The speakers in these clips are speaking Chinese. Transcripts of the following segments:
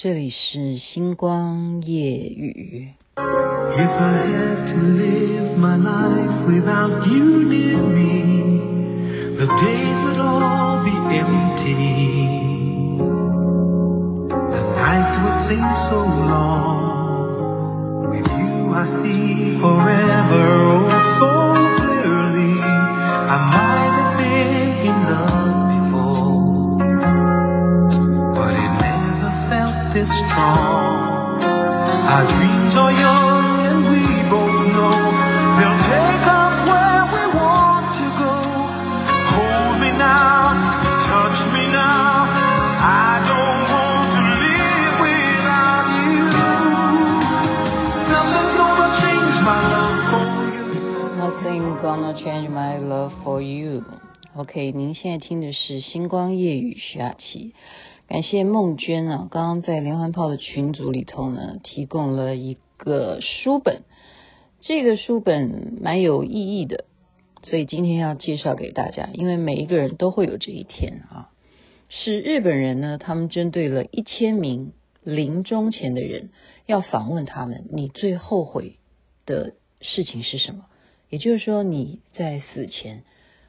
这里是星光夜语。If I had to live my life without you near me, the days would all be empty. The nights would seem so long. With you I see forever OK，您现在听的是星光夜雨徐雅琪。感谢梦娟啊，刚刚在连环炮的群组里头呢，提供了一个书本，这个书本蛮有意义的，所以今天要介绍给大家。因为每一个人都会有这一天啊，是日本人呢，他们针对了一千名临终前的人，要访问他们，你最后悔的事情是什么？也就是说，你在死前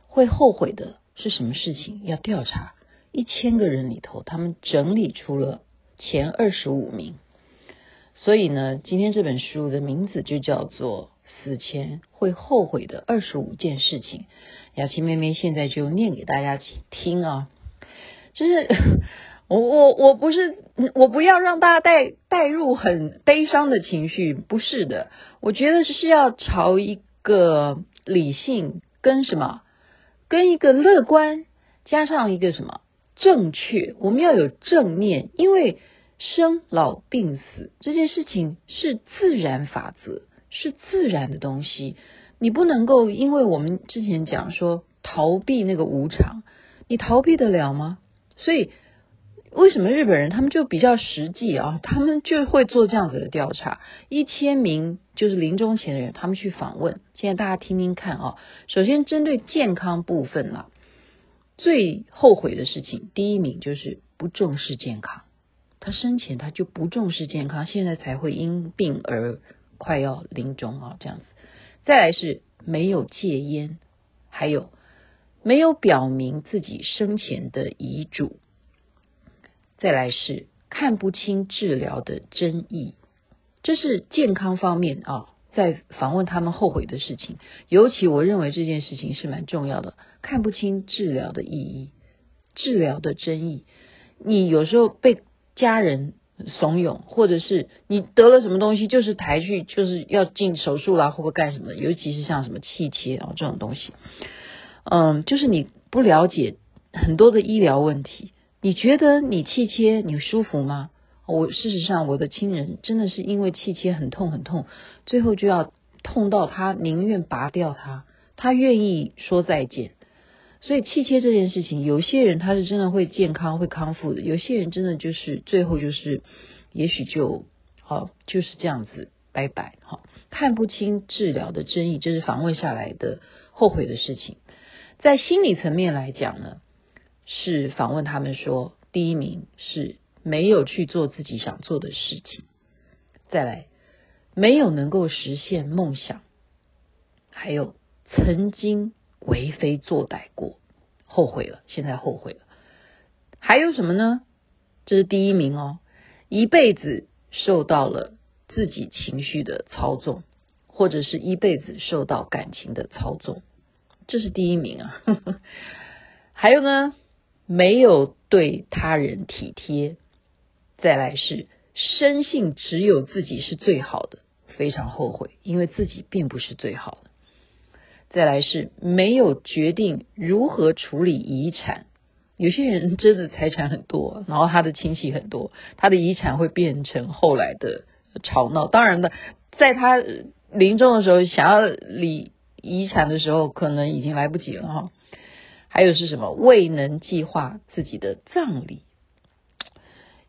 会后悔的是什么事情？要调查。一千个人里头，他们整理出了前二十五名。所以呢，今天这本书的名字就叫做《死前会后悔的二十五件事情》。雅琪妹妹现在就念给大家听啊，就是 我我我不是我不要让大家带带入很悲伤的情绪，不是的，我觉得是要朝一个理性跟什么，跟一个乐观加上一个什么。正确，我们要有正念，因为生老病死这件事情是自然法则，是自然的东西。你不能够，因为我们之前讲说逃避那个无常，你逃避得了吗？所以为什么日本人他们就比较实际啊？他们就会做这样子的调查，一千名就是临终前的人，他们去访问。现在大家听听看啊，首先针对健康部分啦。最后悔的事情，第一名就是不重视健康。他生前他就不重视健康，现在才会因病而快要临终啊，这样子。再来是没有戒烟，还有没有表明自己生前的遗嘱。再来是看不清治疗的真意，这是健康方面啊。在访问他们后悔的事情，尤其我认为这件事情是蛮重要的。看不清治疗的意义，治疗的真意。你有时候被家人怂恿，或者是你得了什么东西，就是抬去就是要进手术啦，或者干什么。尤其是像什么气切啊这种东西，嗯，就是你不了解很多的医疗问题。你觉得你气切你舒服吗？我事实上，我的亲人真的是因为气切很痛很痛，最后就要痛到他宁愿拔掉它，他愿意说再见。所以气切这件事情，有些人他是真的会健康会康复的，有些人真的就是最后就是，也许就好就是这样子拜拜。好，看不清治疗的真意，这是访问下来的后悔的事情。在心理层面来讲呢，是访问他们说，第一名是。没有去做自己想做的事情，再来，没有能够实现梦想，还有曾经为非作歹过，后悔了，现在后悔了，还有什么呢？这是第一名哦，一辈子受到了自己情绪的操纵，或者是一辈子受到感情的操纵，这是第一名啊。还有呢，没有对他人体贴。再来是深信只有自己是最好的，非常后悔，因为自己并不是最好的。再来是没有决定如何处理遗产，有些人真的财产很多，然后他的亲戚很多，他的遗产会变成后来的吵闹。当然的，在他临终的时候想要理遗产的时候，可能已经来不及了哈。还有是什么？未能计划自己的葬礼。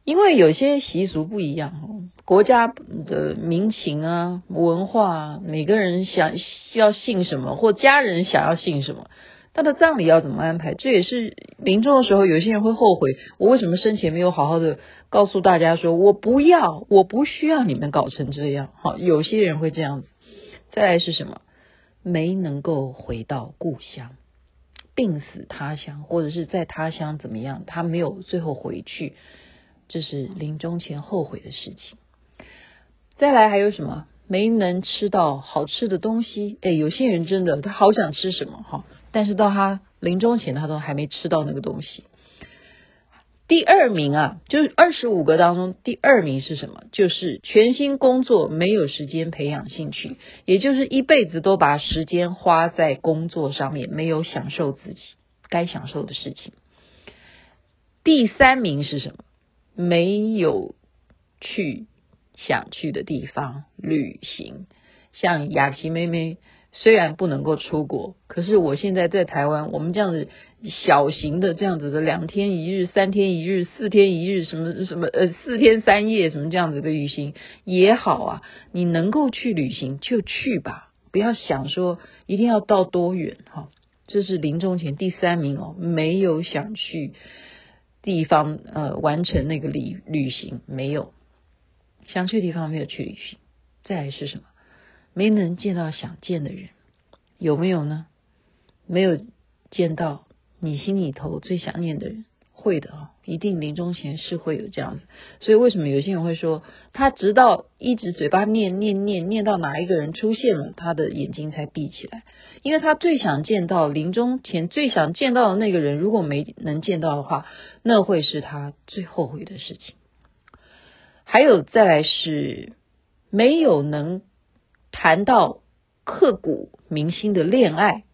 因为有些习俗不一样，国家的民情啊、文化啊，每个人想要信什么，或家人想要信什么，他的葬礼要怎么安排？这也是临终的时候，有些人会后悔，我为什么生前没有好好的告诉大家说，我不要，我不需要你们搞成这样。好，有些人会这样子。再来是什么？没能够回到故乡，病死他乡，或者是在他乡怎么样，他没有最后回去，这是临终前后悔的事情。再来还有什么？没能吃到好吃的东西。哎，有些人真的他好想吃什么哈，但是到他临终前，他都还没吃到那个东西。第二名啊，就是二十五个当中第二名是什么？就是全心工作，没有时间培养兴趣，也就是一辈子都把时间花在工作上面，没有享受自己该享受的事情。第三名是什么？没有去想去的地方旅行，像雅琪妹妹。虽然不能够出国，可是我现在在台湾，我们这样子小型的这样子的两天一日、三天一日、四天一日，什么什么呃四天三夜什么这样子的旅行也好啊，你能够去旅行就去吧，不要想说一定要到多远哈。这是临终前第三名哦，没有想去地方呃完成那个旅旅行，没有想去地方没有去旅行，再来是什么？没能见到想见的人，有没有呢？没有见到你心里头最想念的人，会的啊，一定临终前是会有这样子。所以为什么有些人会说，他直到一直嘴巴念念念念到哪一个人出现了，他的眼睛才闭起来，因为他最想见到临终前最想见到的那个人，如果没能见到的话，那会是他最后悔的事情。还有再来是没有能。谈到刻骨铭心的恋爱，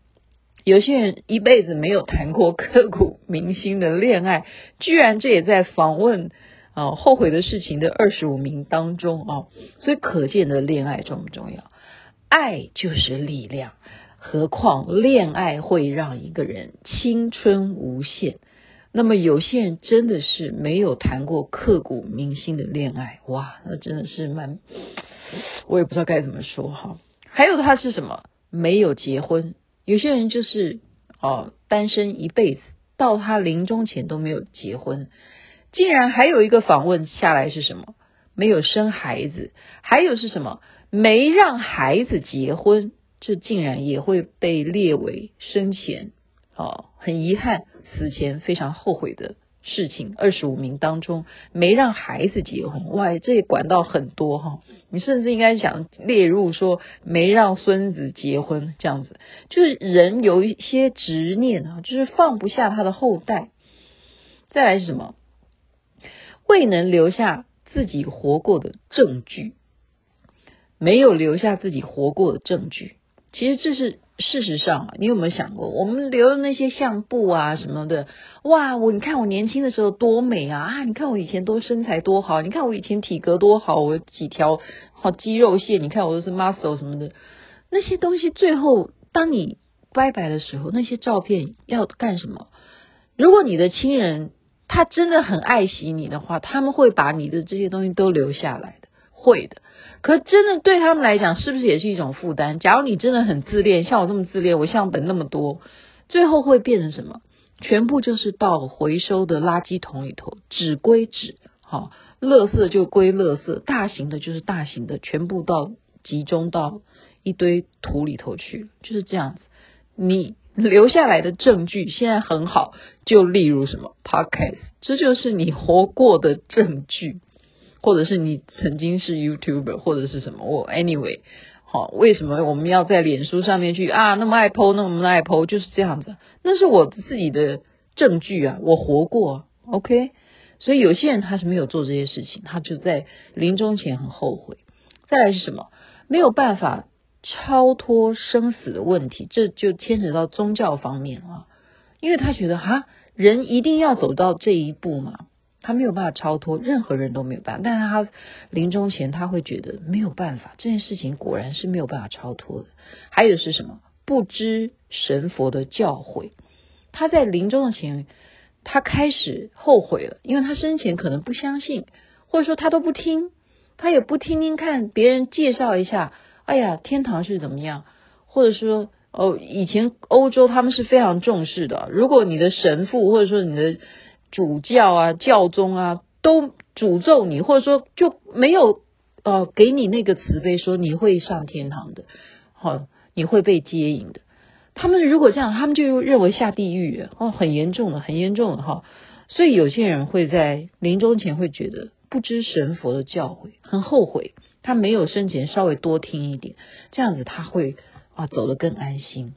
有些人一辈子没有谈过刻骨铭心的恋爱，居然这也在访问啊后悔的事情的二十五名当中啊，所以可见的恋爱重不重要？爱就是力量，何况恋爱会让一个人青春无限。那么有些人真的是没有谈过刻骨铭心的恋爱，哇，那真的是蛮，我也不知道该怎么说哈。还有他是什么？没有结婚，有些人就是哦单身一辈子，到他临终前都没有结婚。竟然还有一个访问下来是什么？没有生孩子，还有是什么？没让孩子结婚，这竟然也会被列为生前。哦，很遗憾，死前非常后悔的事情。二十五名当中没让孩子结婚，哇，这也管到很多哈。你甚至应该想列入说没让孙子结婚这样子，就是人有一些执念啊，就是放不下他的后代。再来是什么？未能留下自己活过的证据，没有留下自己活过的证据。其实这是。事实上，你有没有想过，我们留的那些相簿啊什么的，哇，我你看我年轻的时候多美啊啊！你看我以前多身材多好，你看我以前体格多好，我几条好肌肉线，你看我都是 muscle 什么的，那些东西最后当你拜拜的时候，那些照片要干什么？如果你的亲人他真的很爱惜你的话，他们会把你的这些东西都留下来的，会的。可真的对他们来讲，是不是也是一种负担？假如你真的很自恋，像我这么自恋，我相本那么多，最后会变成什么？全部就是到回收的垃圾桶里头，纸归纸，好，垃圾就归垃圾，大型的就是大型的，全部到集中到一堆土里头去，就是这样子。你留下来的证据现在很好，就例如什么 Podcast，这就是你活过的证据。或者是你曾经是 YouTuber，或者是什么？我 Anyway，好，为什么我们要在脸书上面去啊？那么爱 po，那么爱 po，就是这样子。那是我自己的证据啊，我活过，OK。所以有些人他是没有做这些事情，他就在临终前很后悔。再来是什么？没有办法超脱生死的问题，这就牵扯到宗教方面啊，因为他觉得哈，人一定要走到这一步嘛。他没有办法超脱，任何人都没有办法。但是他临终前他会觉得没有办法，这件事情果然是没有办法超脱的。还有是什么？不知神佛的教诲。他在临终的前，他开始后悔了，因为他生前可能不相信，或者说他都不听，他也不听听看别人介绍一下。哎呀，天堂是怎么样？或者说哦，以前欧洲他们是非常重视的。如果你的神父或者说你的主教啊、教宗啊都诅咒你，或者说就没有呃给你那个慈悲，说你会上天堂的，好、你会被接引的。他们如果这样，他们就认为下地狱哦，很严重的，很严重的哈。所以有些人会在临终前会觉得不知神佛的教诲，很后悔，他没有生前稍微多听一点，这样子他会啊走得更安心。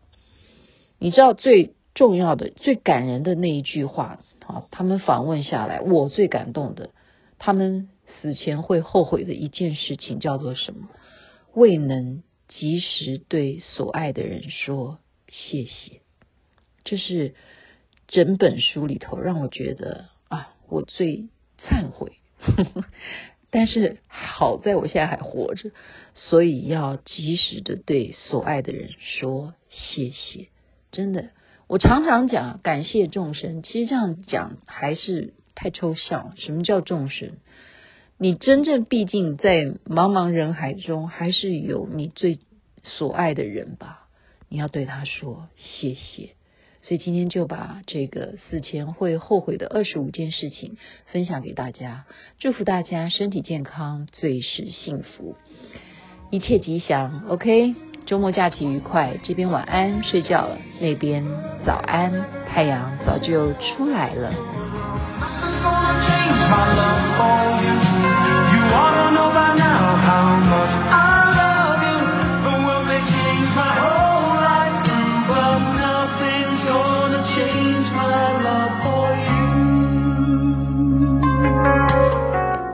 你知道最重要的、最感人的那一句话啊，他们访问下来，我最感动的，他们死前会后悔的一件事情叫做什么？未能及时对所爱的人说。谢谢，这是整本书里头让我觉得啊，我最忏悔。但是好在我现在还活着，所以要及时的对所爱的人说谢谢。真的，我常常讲感谢众生，其实这样讲还是太抽象。什么叫众生？你真正毕竟在茫茫人海中，还是有你最所爱的人吧。你要对他说谢谢，所以今天就把这个死前会后悔的二十五件事情分享给大家，祝福大家身体健康，最是幸福，一切吉祥。OK，周末假期愉快，这边晚安睡觉了，那边早安，太阳早就出来了。